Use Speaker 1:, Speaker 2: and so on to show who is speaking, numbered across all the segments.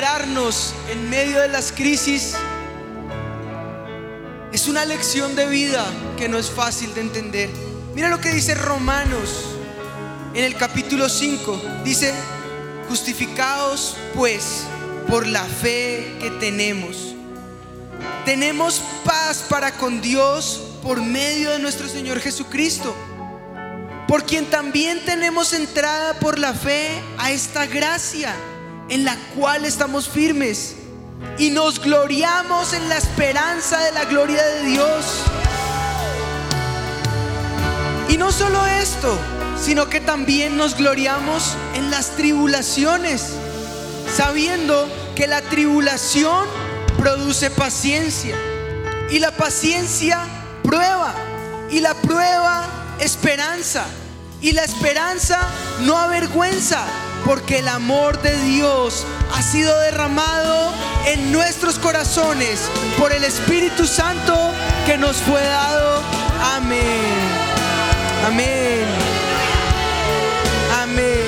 Speaker 1: en medio de las crisis es una lección de vida que no es fácil de entender. Mira lo que dice Romanos en el capítulo 5. Dice, justificados pues por la fe que tenemos. Tenemos paz para con Dios por medio de nuestro Señor Jesucristo, por quien también tenemos entrada por la fe a esta gracia en la cual estamos firmes y nos gloriamos en la esperanza de la gloria de Dios. Y no solo esto, sino que también nos gloriamos en las tribulaciones, sabiendo que la tribulación produce paciencia y la paciencia prueba y la prueba esperanza y la esperanza no avergüenza porque el amor de Dios ha sido derramado en nuestros corazones por el Espíritu Santo que nos fue dado. Amén. Amén. Amén.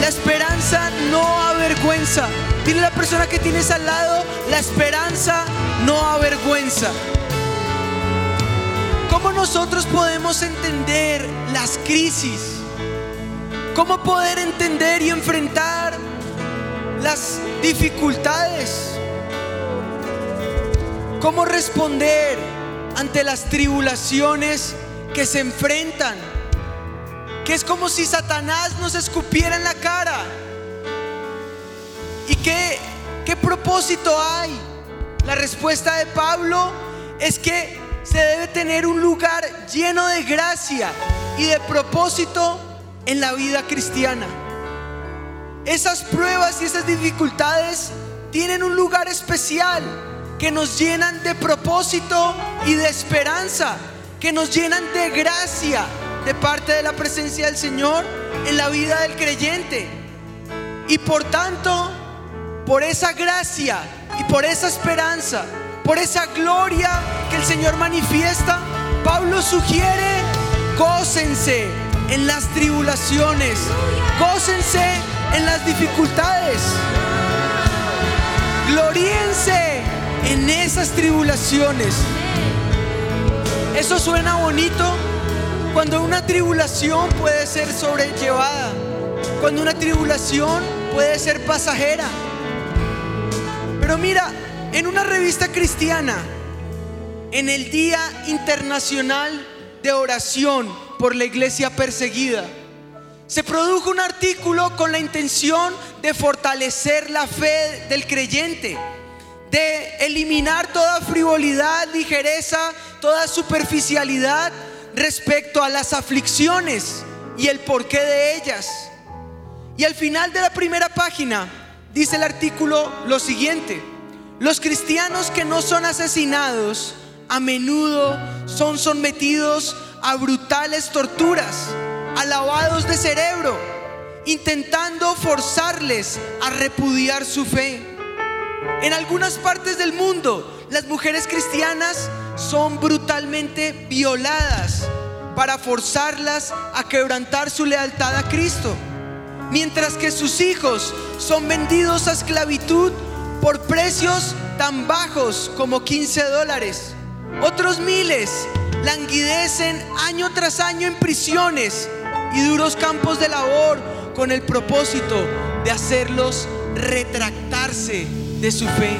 Speaker 1: La esperanza no avergüenza. Dile a la persona que tienes al lado, la esperanza no avergüenza. ¿Cómo nosotros podemos entender las crisis? ¿Cómo poder entender y enfrentar las dificultades? ¿Cómo responder ante las tribulaciones que se enfrentan? Que es como si Satanás nos escupiera en la cara. ¿Y qué, qué propósito hay? La respuesta de Pablo es que se debe tener un lugar lleno de gracia y de propósito en la vida cristiana. Esas pruebas y esas dificultades tienen un lugar especial que nos llenan de propósito y de esperanza, que nos llenan de gracia de parte de la presencia del Señor en la vida del creyente. Y por tanto, por esa gracia y por esa esperanza, por esa gloria que el Señor manifiesta, Pablo sugiere, gócense en las tribulaciones, gócense en las dificultades, gloríense en esas tribulaciones. Eso suena bonito cuando una tribulación puede ser sobrellevada, cuando una tribulación puede ser pasajera. Pero mira, en una revista cristiana, en el Día Internacional de Oración por la Iglesia Perseguida, se produjo un artículo con la intención de fortalecer la fe del creyente, de eliminar toda frivolidad, ligereza, toda superficialidad respecto a las aflicciones y el porqué de ellas. Y al final de la primera página dice el artículo lo siguiente, los cristianos que no son asesinados a menudo son sometidos a brutales torturas, a lavados de cerebro, intentando forzarles a repudiar su fe. En algunas partes del mundo, las mujeres cristianas son brutalmente violadas para forzarlas a quebrantar su lealtad a Cristo, mientras que sus hijos son vendidos a esclavitud por precios tan bajos como 15 dólares. Otros miles languidecen año tras año en prisiones y duros campos de labor con el propósito de hacerlos retractarse de su fe.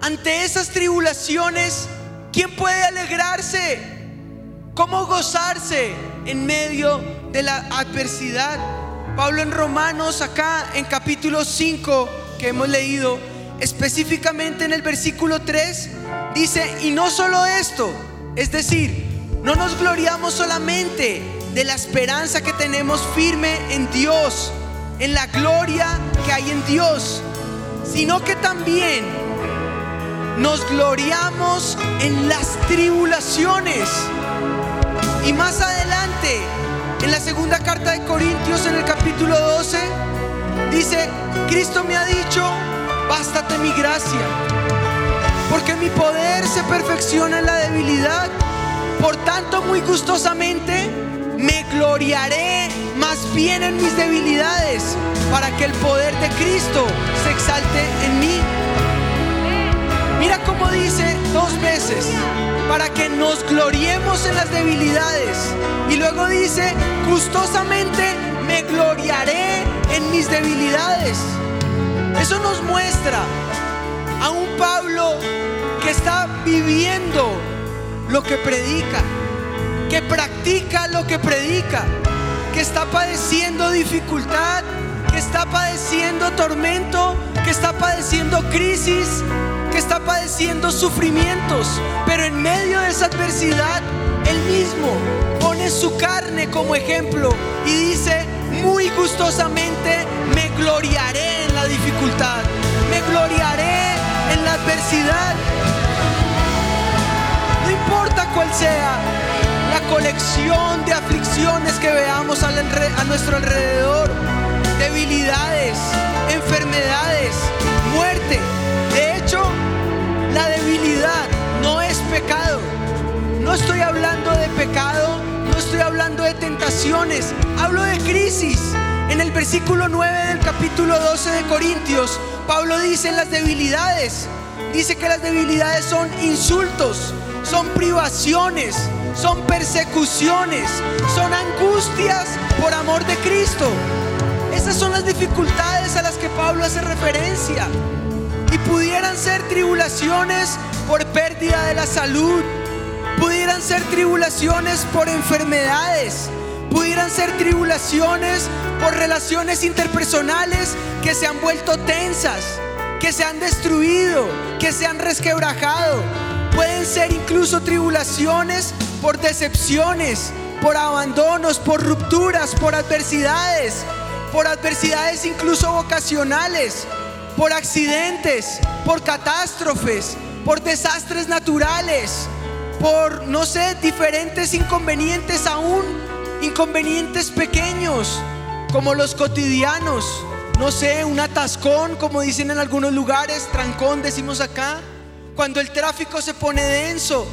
Speaker 1: Ante esas tribulaciones, ¿quién puede alegrarse? ¿Cómo gozarse en medio de la adversidad? Pablo en Romanos, acá en capítulo 5 que hemos leído, específicamente en el versículo 3, dice, y no solo esto, es decir, no nos gloriamos solamente de la esperanza que tenemos firme en Dios, en la gloria que hay en Dios, sino que también nos gloriamos en las tribulaciones. Y más adelante, en la segunda carta de Corintios, en el capítulo 12, dice, Cristo me ha dicho, bástate mi gracia, porque mi poder se perfecciona en la debilidad. Por tanto, muy gustosamente me gloriaré más bien en mis debilidades, para que el poder de Cristo se exalte en mí. Mira cómo dice dos veces, para que nos gloriemos en las debilidades. Y luego dice, gustosamente me gloriaré en mis debilidades. Eso nos muestra a un Pablo que está viviendo lo que predica, que practica lo que predica, que está padeciendo dificultad, que está padeciendo tormento, que está padeciendo crisis, que está padeciendo sufrimientos, pero en medio de esa adversidad, él mismo pone su carne como ejemplo y dice, muy gustosamente me gloriaré en la dificultad, me gloriaré en la adversidad. No importa cuál sea la colección de aflicciones que veamos a nuestro alrededor, debilidades, enfermedades, muerte. De hecho, la debilidad no es pecado. No estoy hablando de pecado, no estoy hablando de tentaciones, hablo de crisis. En el versículo 9 del capítulo 12 de Corintios, Pablo dice las debilidades, dice que las debilidades son insultos, son privaciones, son persecuciones, son angustias por amor de Cristo. Esas son las dificultades a las que Pablo hace referencia. Y pudieran ser tribulaciones por pérdida de la salud, tribulaciones por enfermedades, pudieran ser tribulaciones por relaciones interpersonales que se han vuelto tensas, que se han destruido, que se han resquebrajado. Pueden ser incluso tribulaciones por decepciones, por abandonos, por rupturas, por adversidades, por adversidades incluso vocacionales, por accidentes, por catástrofes, por desastres naturales, por, no sé, diferentes inconvenientes aún, inconvenientes pequeños, como los cotidianos, no sé, un atascón, como dicen en algunos lugares, trancón decimos acá, cuando el tráfico se pone denso,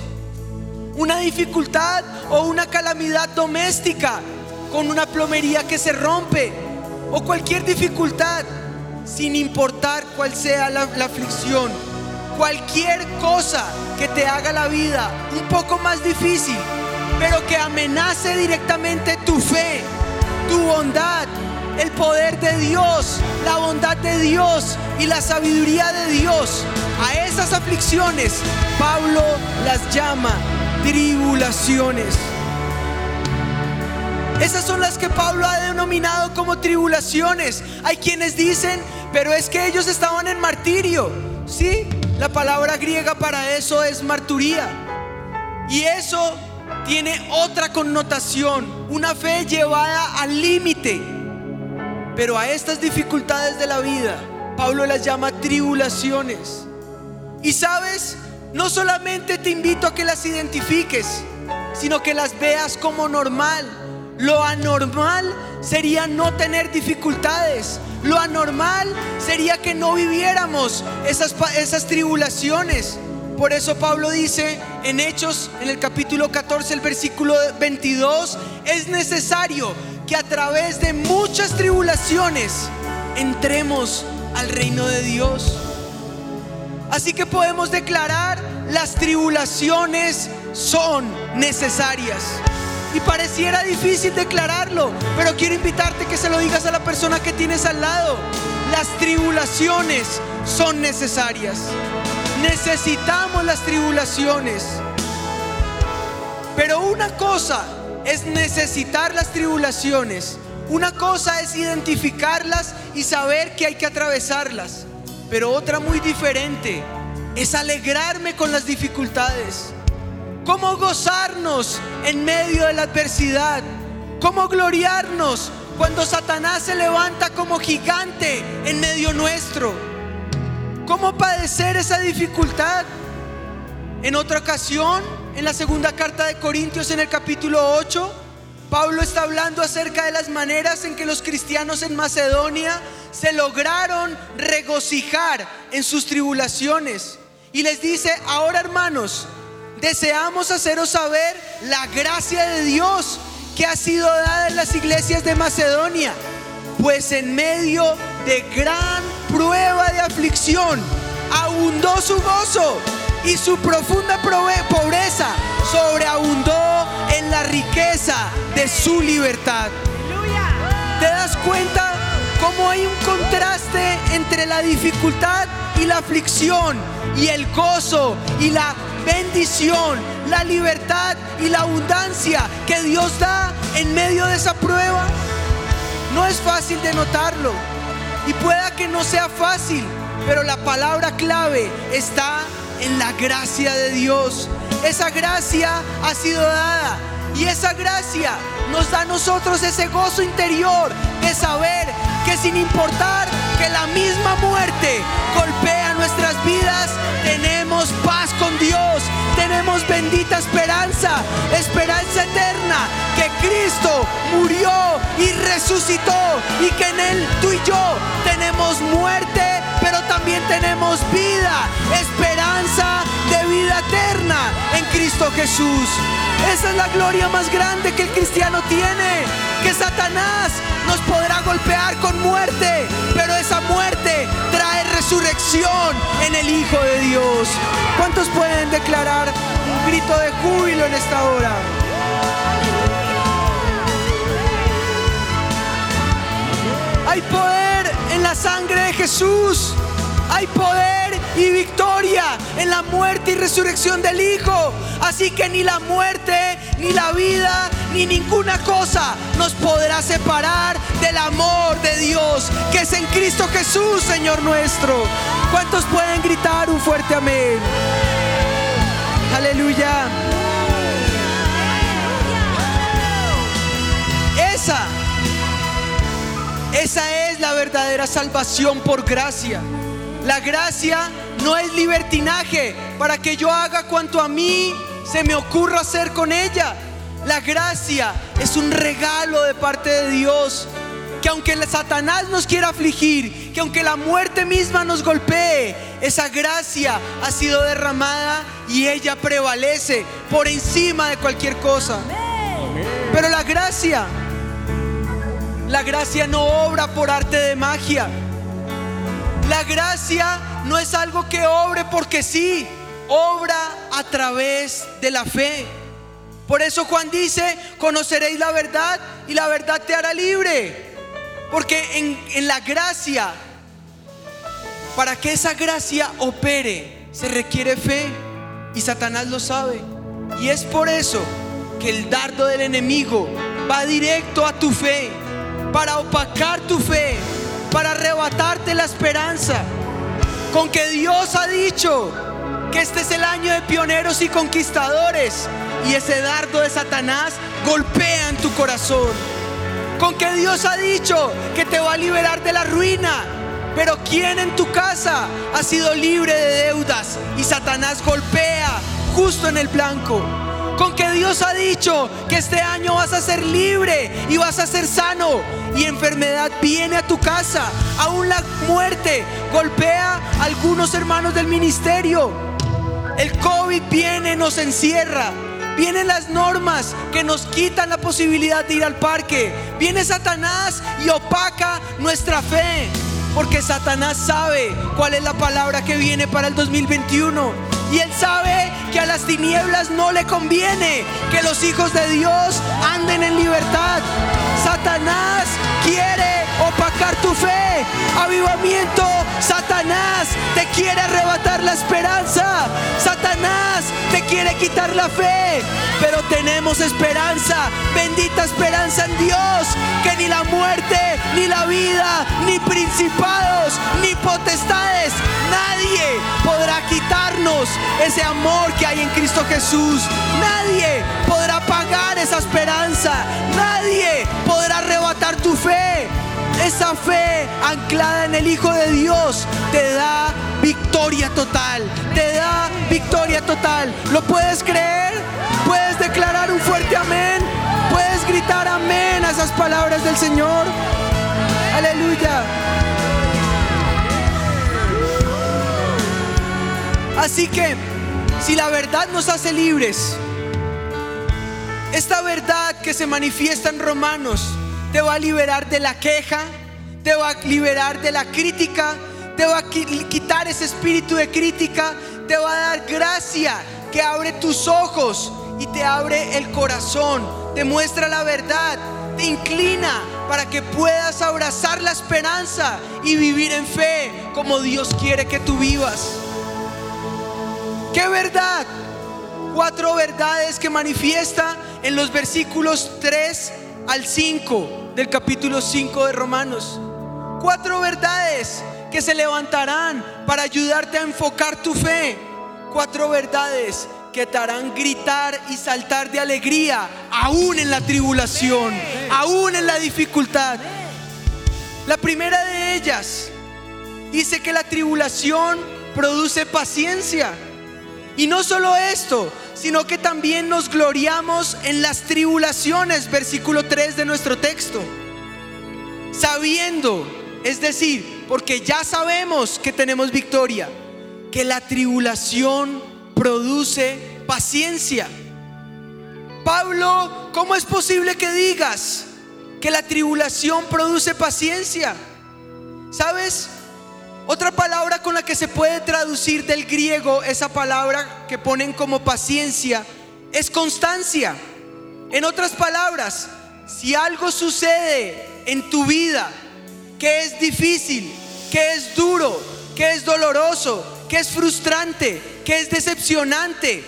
Speaker 1: una dificultad o una calamidad doméstica, con una plomería que se rompe, o cualquier dificultad, sin importar cuál sea la, la aflicción, cualquier cosa que te haga la vida un poco más difícil, pero que amenace directamente tu fe, tu bondad, el poder de Dios, la bondad de Dios y la sabiduría de Dios. A esas aflicciones Pablo las llama tribulaciones. Esas son las que Pablo ha denominado como tribulaciones. Hay quienes dicen, pero es que ellos estaban en martirio. Sí, la palabra griega para eso es marturía. Y eso tiene otra connotación, una fe llevada al límite. Pero a estas dificultades de la vida, Pablo las llama tribulaciones. Y sabes, no solamente te invito a que las identifiques, sino que las veas como normal. Lo anormal sería no tener dificultades. Lo anormal sería que no viviéramos esas, esas tribulaciones. Por eso Pablo dice en Hechos, en el capítulo 14, el versículo 22, es necesario que a través de muchas tribulaciones entremos al reino de Dios. Así que podemos declarar, las tribulaciones son necesarias. Y pareciera difícil declararlo, pero quiero invitarte que se lo digas a la persona que tienes al lado. Las tribulaciones son necesarias. Necesitamos las tribulaciones. Pero una cosa es necesitar las tribulaciones. Una cosa es identificarlas y saber que hay que atravesarlas. Pero otra muy diferente es alegrarme con las dificultades. Cómo gozarnos en medio de la adversidad. Cómo gloriarnos cuando Satanás se levanta como gigante en medio nuestro. Cómo padecer esa dificultad. En otra ocasión, en la segunda carta de Corintios en el capítulo 8, Pablo está hablando acerca de las maneras en que los cristianos en Macedonia se lograron regocijar en sus tribulaciones. Y les dice, ahora hermanos, deseamos haceros saber la gracia de Dios que ha sido dada en las iglesias de Macedonia, pues en medio de gran prueba de aflicción abundó su gozo y su profunda pobreza sobreabundó en la riqueza de su libertad. ¿Te das cuenta cómo hay un contraste entre la dificultad y la aflicción y el gozo y la bendición, la libertad y la abundancia que Dios da en medio de esa prueba? No es fácil de notarlo y pueda que no sea fácil, pero la palabra clave está en la gracia de Dios. Esa gracia ha sido dada y esa gracia nos da a nosotros ese gozo interior de saber que sin importar que la misma muerte golpea vidas, tenemos paz con Dios, tenemos bendita esperanza, esperanza eterna, que Cristo murió y resucitó y que en Él tú y yo tenemos muerte, pero también tenemos vida, esperanza de vida Cristo Jesús. Esa es la gloria más grande que el cristiano tiene, que Satanás nos podrá golpear con muerte, pero esa muerte trae resurrección en el Hijo de Dios. ¿Cuántos pueden declarar un grito de júbilo en esta hora? Hay poder en la sangre de Jesús. Hay poder y victoria en la muerte y resurrección del Hijo. Así que ni la muerte, ni la vida, ni ninguna cosa nos podrá separar del amor de Dios que es en Cristo Jesús, Señor nuestro. ¿Cuántos pueden gritar un fuerte amén? Aleluya. Esa, esa es la verdadera salvación por gracia. La gracia no es libertinaje para que yo haga cuanto a mí se me ocurra hacer con ella. La gracia es un regalo de parte de Dios. Que aunque Satanás nos quiera afligir, que aunque la muerte misma nos golpee, esa gracia ha sido derramada y ella prevalece por encima de cualquier cosa. Pero la gracia, la gracia no obra por arte de magia. La gracia no es algo que obre porque sí, obra a través de la fe. Por eso Juan dice, conoceréis la verdad y la verdad te hará libre. Porque en, en la gracia, para que esa gracia opere, se requiere fe. Y Satanás lo sabe. Y es por eso que el dardo del enemigo va directo a tu fe, para opacar tu fe, para arrebatarte la esperanza. Con que Dios ha dicho que este es el año de pioneros y conquistadores. Y ese dardo de Satanás golpea en tu corazón. Con que Dios ha dicho que te va a liberar de la ruina. Pero ¿quién en tu casa ha sido libre de deudas? Y Satanás golpea justo en el blanco con que Dios ha dicho que este año vas a ser libre y vas a ser sano y enfermedad viene a tu casa. Aún la muerte golpea a algunos hermanos del ministerio. El COVID viene, nos encierra. Vienen las normas que nos quitan la posibilidad de ir al parque. Viene Satanás y opaca nuestra fe. Porque Satanás sabe cuál es la palabra que viene para el 2021. Y él sabe que a las tinieblas no le conviene que los hijos de Dios anden en libertad. Satanás quiere opacar tu fe. Avivamiento, Satanás te quiere arrebatar la esperanza. Satanás te quiere quitar la fe. Pero tenemos esperanza, bendita esperanza en Dios, que ni la muerte, ni la vida, ni principados, ni potestades, nadie podrá quitarnos ese amor que hay en Cristo Jesús. Nadie podrá pagar esa esperanza. Nadie podrá. Esa fe anclada en el Hijo de Dios te da victoria total. Te da victoria total. ¿Lo puedes creer? ¿Puedes declarar un fuerte amén? ¿Puedes gritar amén a esas palabras del Señor? Aleluya. Así que si la verdad nos hace libres, esta verdad que se manifiesta en Romanos te va a liberar de la queja, te va a liberar de la crítica, te va a quitar ese espíritu de crítica, te va a dar gracia que abre tus ojos y te abre el corazón, te muestra la verdad, te inclina para que puedas abrazar la esperanza y vivir en fe como Dios quiere que tú vivas. ¿Qué verdad? Cuatro verdades que manifiesta en los versículos 3 al 5 del capítulo 5 de Romanos. Cuatro verdades que se levantarán para ayudarte a enfocar tu fe. Cuatro verdades que te harán gritar y saltar de alegría, aún en la tribulación, aún en la dificultad. La primera de ellas dice que la tribulación produce paciencia. Y no solo esto, sino que también nos gloriamos en las tribulaciones, versículo 3 de nuestro texto. Sabiendo, es decir, porque ya sabemos que tenemos victoria, que la tribulación produce paciencia. Pablo, ¿cómo es posible que digas que la tribulación produce paciencia? ¿Sabes? Otra palabra con la que se puede traducir del griego esa palabra que ponen como paciencia es constancia. En otras palabras, si algo sucede en tu vida que es difícil, que es duro, que es doloroso, que es frustrante, que es decepcionante,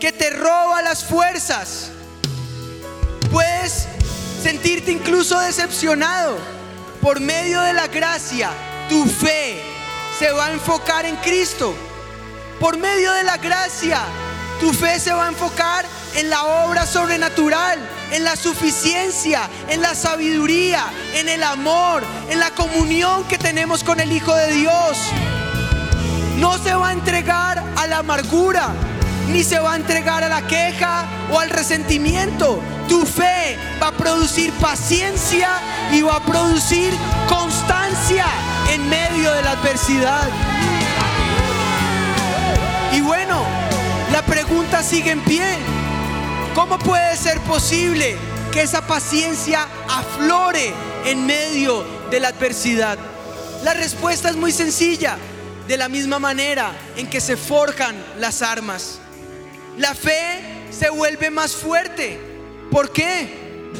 Speaker 1: que te roba las fuerzas. Puedes sentirte incluso decepcionado. Por medio de la gracia, tu fe se va a enfocar en Cristo. Por medio de la gracia, tu fe se va a enfocar en la obra sobrenatural, en la suficiencia, en la sabiduría, en el amor, en la comunión que tenemos con el Hijo de Dios no se va a entregar a la amargura, ni se va a entregar a la queja o al resentimiento. Tu fe va a producir paciencia y va a producir constancia en medio de la adversidad. Y bueno, la pregunta sigue en pie. ¿Cómo puede ser posible que esa paciencia aflore en medio de la adversidad? La respuesta es muy sencilla de la misma manera en que se forjan las armas. La fe se vuelve más fuerte. ¿Por qué?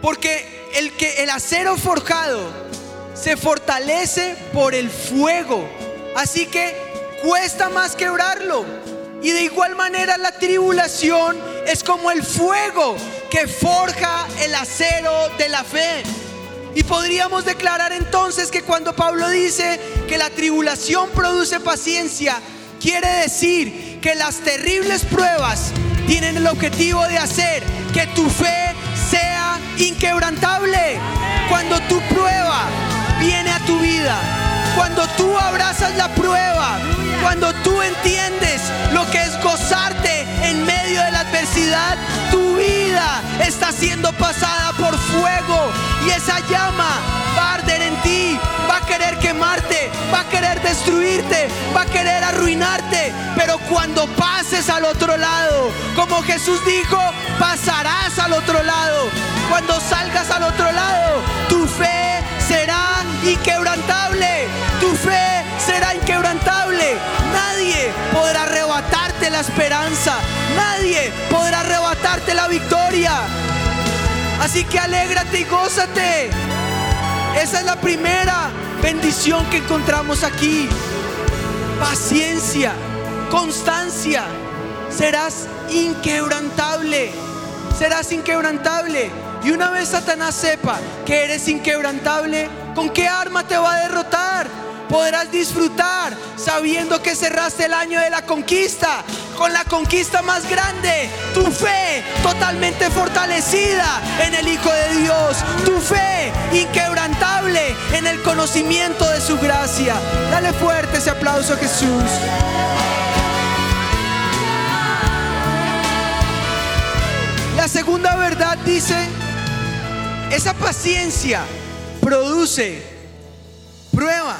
Speaker 1: Porque el que el acero forjado se fortalece por el fuego. Así que cuesta más quebrarlo. Y de igual manera la tribulación es como el fuego que forja el acero de la fe. Y podríamos declarar entonces que cuando Pablo dice que la tribulación produce paciencia, quiere decir que las terribles pruebas tienen el objetivo de hacer que tu fe sea inquebrantable. Cuando tu prueba viene a tu vida, cuando tú abrazas la prueba, cuando tú entiendes lo que es gozarte en medio de la adversidad, tu vida está siendo pasada por fuego y esa llama va a arder en ti, va a querer quemarte, va a querer destruirte, va a querer arruinarte. Pero cuando pases al otro lado, como Jesús dijo, pasarás al otro lado. Cuando salgas al otro lado, tu fe será inquebrantable. Tu fe será inquebrantable. Nadie podrá arrebatarte la esperanza. Nadie podrá arrebatarte la victoria. Así que alégrate y gózate. Esa es la primera bendición que encontramos aquí. Paciencia, constancia. Serás inquebrantable. Serás inquebrantable. Y una vez Satanás sepa que eres inquebrantable, ¿con qué arma te va a derrotar? podrás disfrutar sabiendo que cerraste el año de la conquista con la conquista más grande, tu fe totalmente fortalecida en el Hijo de Dios, tu fe inquebrantable en el conocimiento de su gracia. Dale fuerte ese aplauso a Jesús. La segunda verdad dice, esa paciencia produce prueba.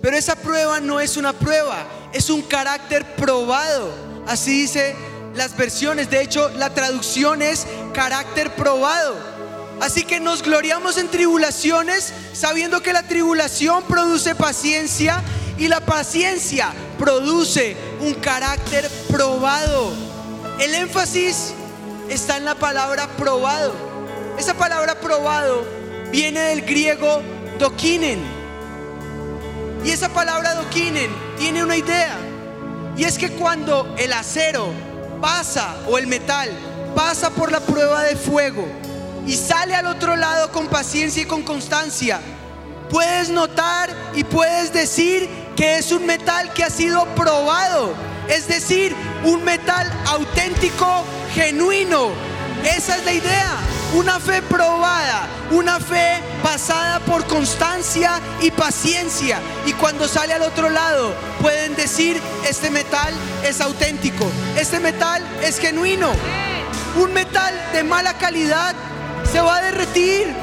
Speaker 1: Pero esa prueba no es una prueba, es un carácter probado. Así dice las versiones. De hecho, la traducción es carácter probado. Así que nos gloriamos en tribulaciones sabiendo que la tribulación produce paciencia y la paciencia produce un carácter probado. El énfasis está en la palabra probado. Esa palabra probado viene del griego dokinen. Y esa palabra dokinen tiene una idea. Y es que cuando el acero pasa o el metal pasa por la prueba de fuego y sale al otro lado con paciencia y con constancia, puedes notar y puedes decir que es un metal que ha sido probado. Es decir, un metal auténtico, genuino. Esa es la idea. Una fe probada, una fe pasada por constancia y paciencia. Y cuando sale al otro lado, pueden decir, este metal es auténtico, este metal es genuino. Un metal de mala calidad se va a derretir,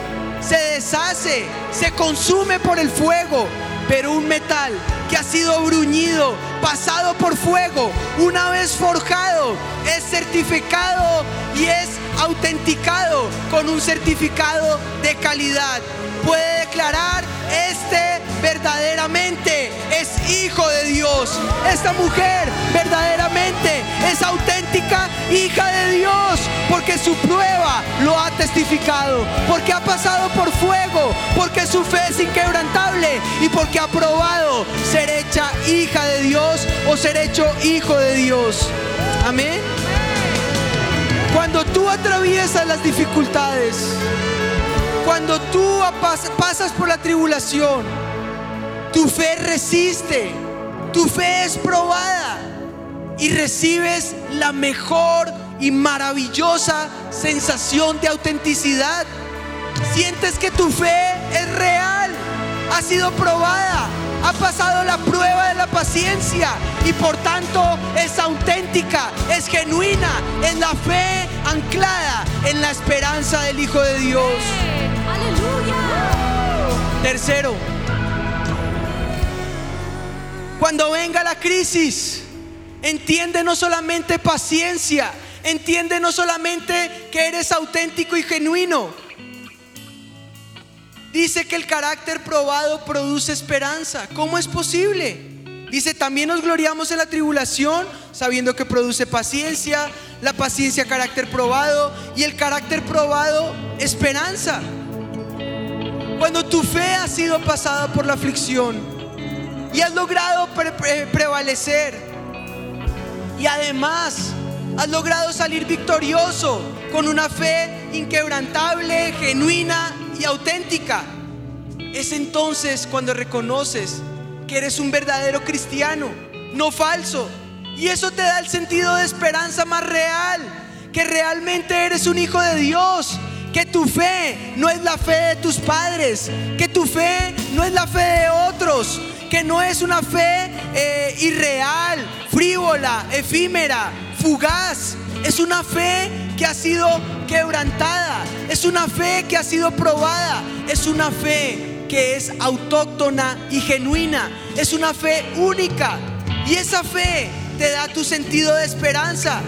Speaker 1: se deshace, se consume por el fuego. Pero un metal que ha sido bruñido, pasado por fuego, una vez forjado, es certificado y es autenticado con un certificado de calidad. Puede declarar, este verdaderamente es hijo de Dios. Esta mujer verdaderamente es auténtica hija de Dios porque su prueba lo ha testificado, porque ha pasado por fuego, porque su fe es inquebrantable y porque ha probado ser hecha hija de Dios o ser hecho hijo de Dios. Amén. Atraviesas las dificultades, cuando tú pasas por la tribulación, tu fe resiste, tu fe es probada y recibes la mejor y maravillosa sensación de autenticidad. Sientes que tu fe es real, ha sido probada, ha pasado la prueba de la paciencia y por tanto es auténtica, es genuina, es la fe anclada en la esperanza del Hijo de Dios. Tercero, cuando venga la crisis, entiende no solamente paciencia, entiende no solamente que eres auténtico y genuino. Dice que el carácter probado produce esperanza. ¿Cómo es posible? Dice, también nos gloriamos en la tribulación, sabiendo que produce paciencia, la paciencia carácter probado y el carácter probado esperanza. Cuando tu fe ha sido pasada por la aflicción y has logrado prevalecer y además has logrado salir victorioso con una fe inquebrantable, genuina y auténtica, es entonces cuando reconoces que eres un verdadero cristiano, no falso. Y eso te da el sentido de esperanza más real, que realmente eres un hijo de Dios, que tu fe no es la fe de tus padres, que tu fe no es la fe de otros, que no es una fe eh, irreal, frívola, efímera, fugaz. Es una fe que ha sido quebrantada, es una fe que ha sido probada, es una fe que es autóctona y genuina, es una fe única. Y esa fe te da tu sentido de esperanza,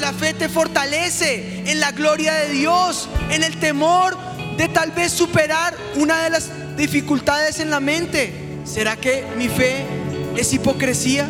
Speaker 1: la, fe te fortalece en la gloria de Dios, en el temor de tal vez superar una de las dificultades en la mente. ¿Será que mi fe es hipocresía?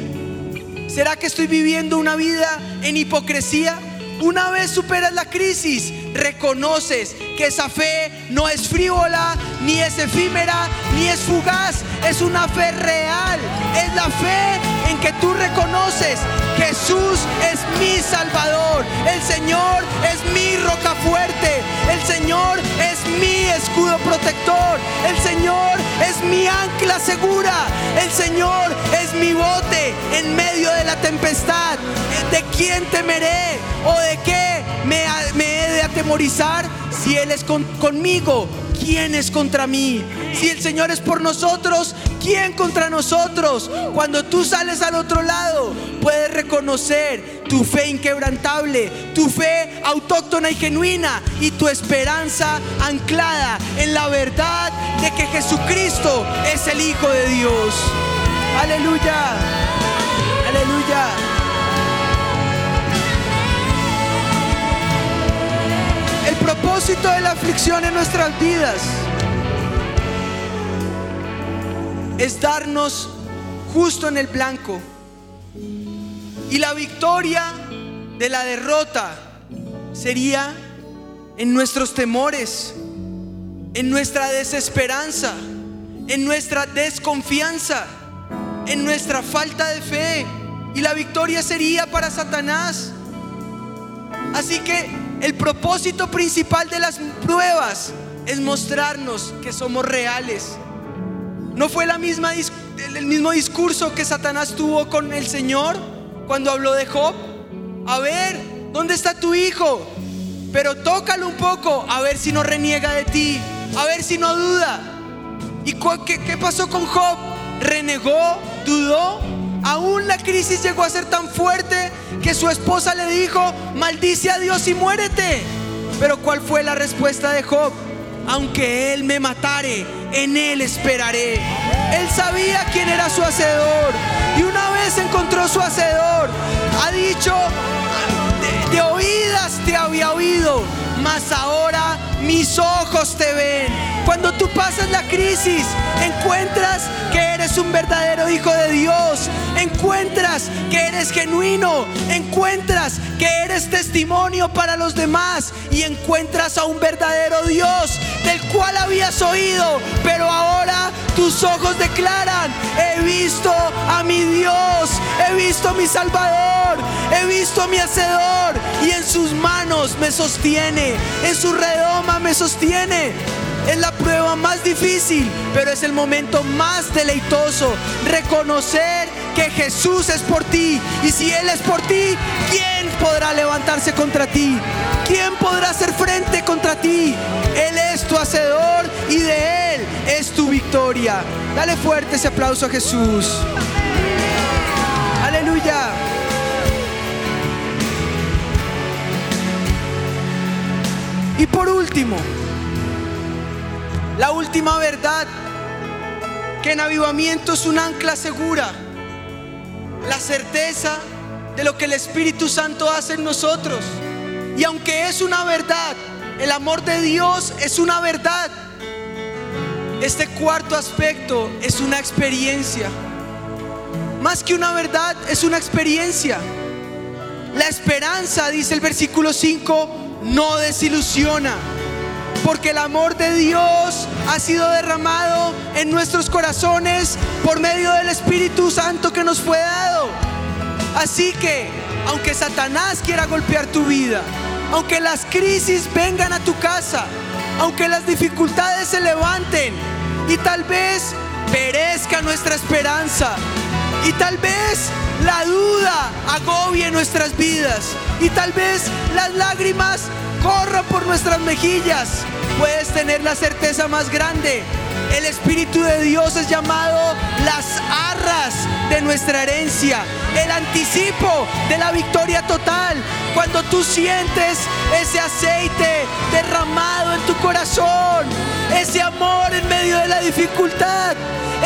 Speaker 1: ¿Será que estoy viviendo una vida en hipocresía? Una vez superas la crisis, reconoces que esa fe no es frívola, ni es efímera, ni es fugaz, es una fe real. Es la fe en que tú reconoces Jesús es mi Salvador, el Señor es mi roca fuerte, el Señor es mi escudo protector, el Señor es mi ancla segura, el Señor es mi bote en medio de la tempestad. ¿De quién temeré o de qué me, he de atemorizar si Él es conmigo? ¿quién es contra mí? Si el Señor es por nosotros, ¿quién contra nosotros? Cuando tú sales al otro lado, puedes reconocer tu fe inquebrantable, tu fe autóctona y genuina y tu esperanza anclada en la verdad de que Jesucristo es el Hijo de Dios. Aleluya. Aleluya. Propósito de la aflicción en nuestras vidas es darnos justo en el blanco. Y la victoria de la derrota sería en nuestros temores, en nuestra desesperanza, en nuestra desconfianza, en nuestra falta de fe. Y la victoria sería para Satanás. Así que el propósito principal de las pruebas es mostrarnos que somos reales. No fue el mismo discurso que Satanás tuvo con el Señor cuando habló de Job. A ver, ¿dónde está tu hijo? Pero tócalo un poco, a ver si no reniega de ti, a ver si no duda. ¿Y qué, qué pasó con Job? ¿Renegó? ¿Dudó? Aún la crisis llegó a ser tan fuerte que su esposa le dijo, maldice a Dios y muérete. Pero ¿cuál fue la respuesta de Job? Aunque Él me matare, en Él esperaré. Él sabía quién era su hacedor. Y una vez encontró su hacedor, ha dicho, de, oídas te había oído, mas ahora mis ojos te ven. Cuando tú pasas la crisis, encuentras que eres un verdadero hijo de Dios, encuentras que eres genuino, encuentras que eres testimonio para los demás. Y encuentras a un verdadero Dios del cual habías oído, pero ahora tus ojos declaran, he visto a mi Dios, he visto a mi Salvador, he visto a mi Hacedor y en sus manos me sostiene, en su redoma me sostiene. Es la prueba más difícil, pero es el momento más deleitoso. Reconocer que Jesús es por ti. Y si Él es por ti, ¿quién podrá levantarse contra ti? ¿Quién podrá hacer frente contra ti? Él es tu hacedor y de Él es tu victoria. Dale fuerte ese aplauso a Jesús. Aleluya. Y por último, la última verdad, que en avivamiento es un ancla segura. La certeza de lo que el Espíritu Santo hace en nosotros. Y aunque es una verdad, el amor de Dios es una verdad. Este cuarto aspecto es una experiencia. Más que una verdad, es una experiencia. La esperanza, dice el versículo 5, no desilusiona porque el amor de Dios ha sido derramado en nuestros corazones por medio del Espíritu Santo que nos fue dado. Así que, aunque Satanás quiera golpear tu vida, aunque las crisis vengan a tu casa, aunque las dificultades se levanten y tal vez perezca nuestra esperanza y tal vez la duda agobie nuestras vidas y tal vez las lágrimas corran por nuestras mejillas, puedes tener la certeza más grande. El Espíritu de Dios es llamado las arras de nuestra herencia, el anticipo de la victoria total. Cuando tú sientes ese aceite derramado en tu corazón, ese amor en medio de la dificultad,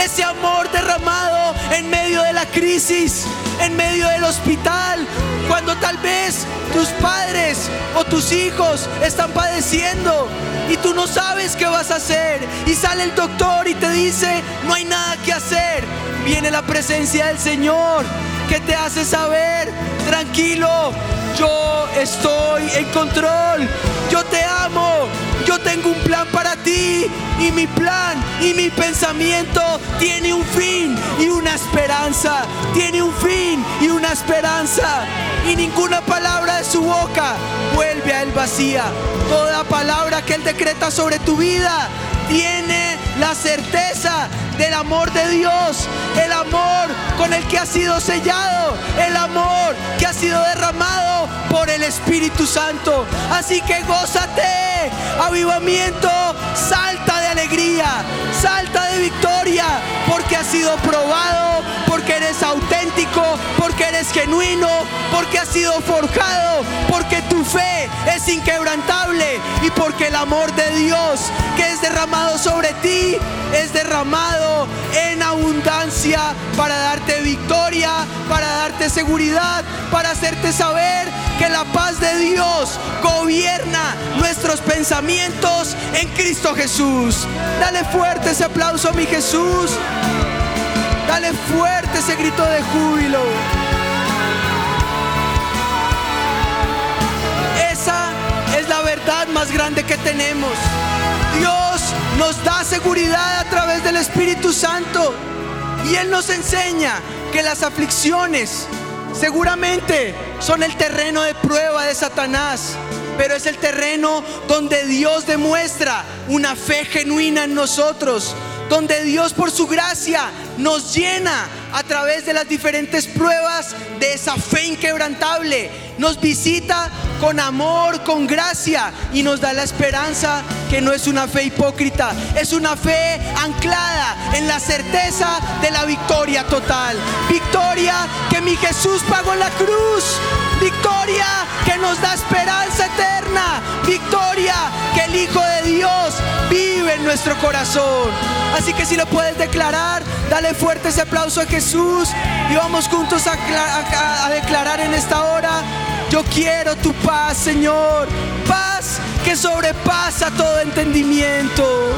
Speaker 1: ese amor derramado en medio de la crisis, en medio del hospital, cuando tal vez tus padres o tus hijos están padeciendo y tú no sabes qué vas a hacer y sale el doctor y te dice, no hay nada que hacer. Viene la presencia del Señor que te hace saber, tranquilo, yo estoy en control, yo te amo, yo tengo un plan para ti y mi plan y mi pensamiento tiene un fin y una esperanza, tiene un fin y una esperanza y ninguna palabra de su boca vuelve a él vacía. Toda palabra que él decreta sobre tu vida tiene la certeza del amor de Dios, el amor con el que ha sido sellado, el amor que ha sido derramado por el Espíritu Santo. Así que gózate, avivamiento, salta de alegría, salta de victoria, porque ha sido probado, porque eres auténtico, porque eres genuino, porque has sido forjado, porque tu fe es inquebrantable y porque el amor de Dios que es derramado sobre ti es derramado en abundancia para darte victoria, para darte seguridad, para hacerte saber que la paz de Dios gobierna nuestros pensamientos en Cristo Jesús. Dale fuerte ese aplauso a mi Jesús. Dale fuerte ese grito de júbilo. Más grande que tenemos. Dios nos da seguridad a través del Espíritu Santo. Y Él nos enseña que las aflicciones seguramente son el terreno de prueba de Satanás. Pero es el terreno donde Dios demuestra una fe genuina en nosotros. Donde Dios por su gracia nos llena a través de las diferentes pruebas de esa fe inquebrantable. Nos visita con amor, con gracia y nos da la esperanza que no es una fe hipócrita, es una fe anclada en la certeza de la victoria total. Victoria que mi Jesús pagó en la cruz. Victoria que nos da esperanza eterna. Victoria que el Hijo de Dios vive en nuestro corazón. Así que si lo puedes declarar, dale fuerte ese aplauso a Jesús y vamos juntos a, declarar en esta hora yo quiero tu paz, Señor. Paz que sobrepasa todo entendimiento.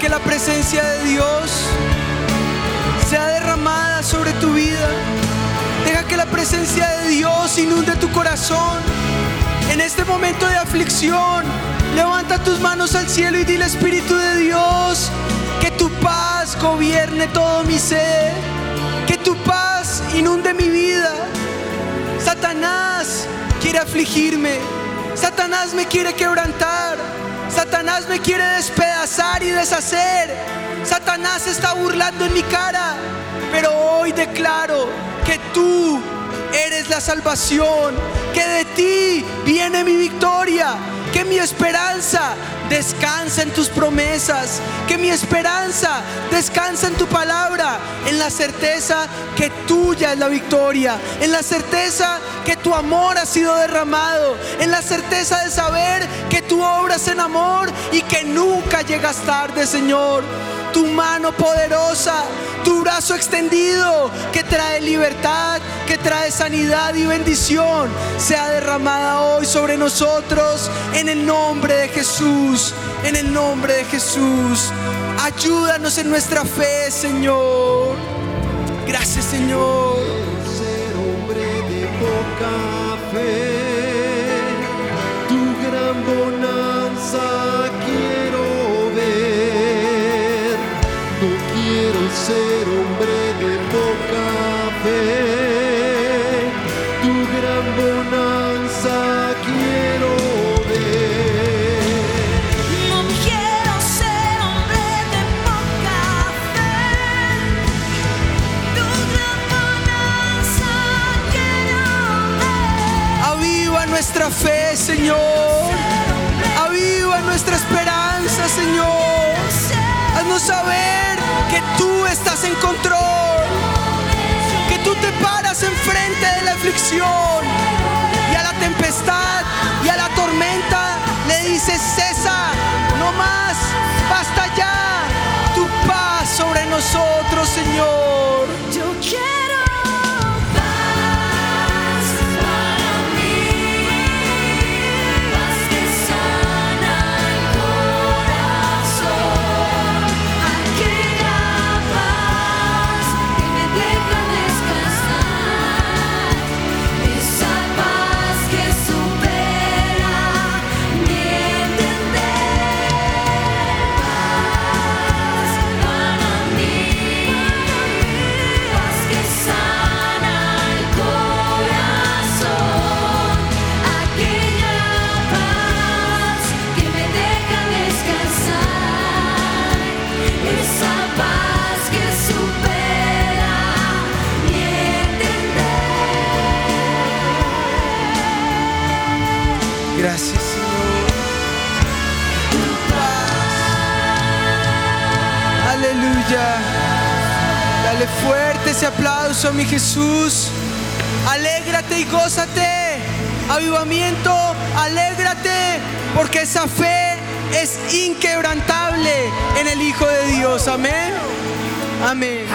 Speaker 1: Que la presencia de Dios sea derramada sobre tu vida. Deja que la presencia de Dios inunde tu corazón. En este momento de aflicción, levanta tus manos al cielo y dile Espíritu de Dios, que tu paz gobierne todo mi ser, que tu paz inunde mi vida. Satanás quiere afligirme, Satanás me quiere quebrantar. Satanás me quiere despedazar y deshacer. Satanás está burlando en mi cara. Pero hoy declaro que tú eres la salvación, que de ti viene mi victoria, que mi esperanza descansa en tus promesas, que mi esperanza descansa en tu palabra, en la certeza que tuya es la victoria, en la certeza que tu amor ha sido derramado, en la certeza de saber que tú obras en amor y que nunca llegas tarde, Señor. Tu mano poderosa, tu brazo extendido que trae libertad, que trae sanidad y bendición, sea derramada hoy sobre nosotros en el nombre de Jesús, en el nombre de Jesús. Ayúdanos en nuestra fe, Señor. Gracias, Señor.
Speaker 2: Ser hombre de poca fe, ser hombre
Speaker 1: en control. Que tú te paras enfrente de la aflicción y a la tempestad y a la tormenta le dices cesa, no más, basta ya. Tu paz sobre nosotros, Señor. Avivamiento, alégrate, porque esa fe es inquebrantable en el Hijo de Dios. Amén. Amén.